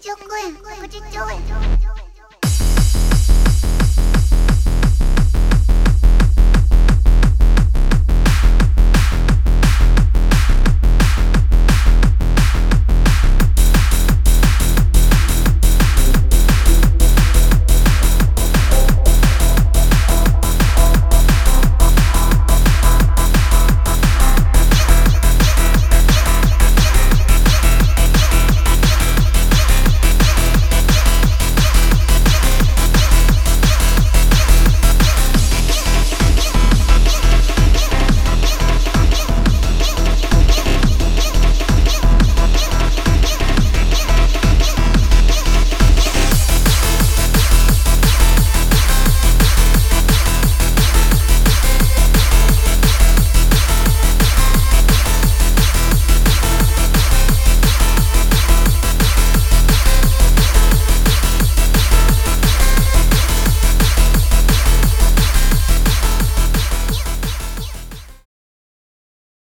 快快快快快快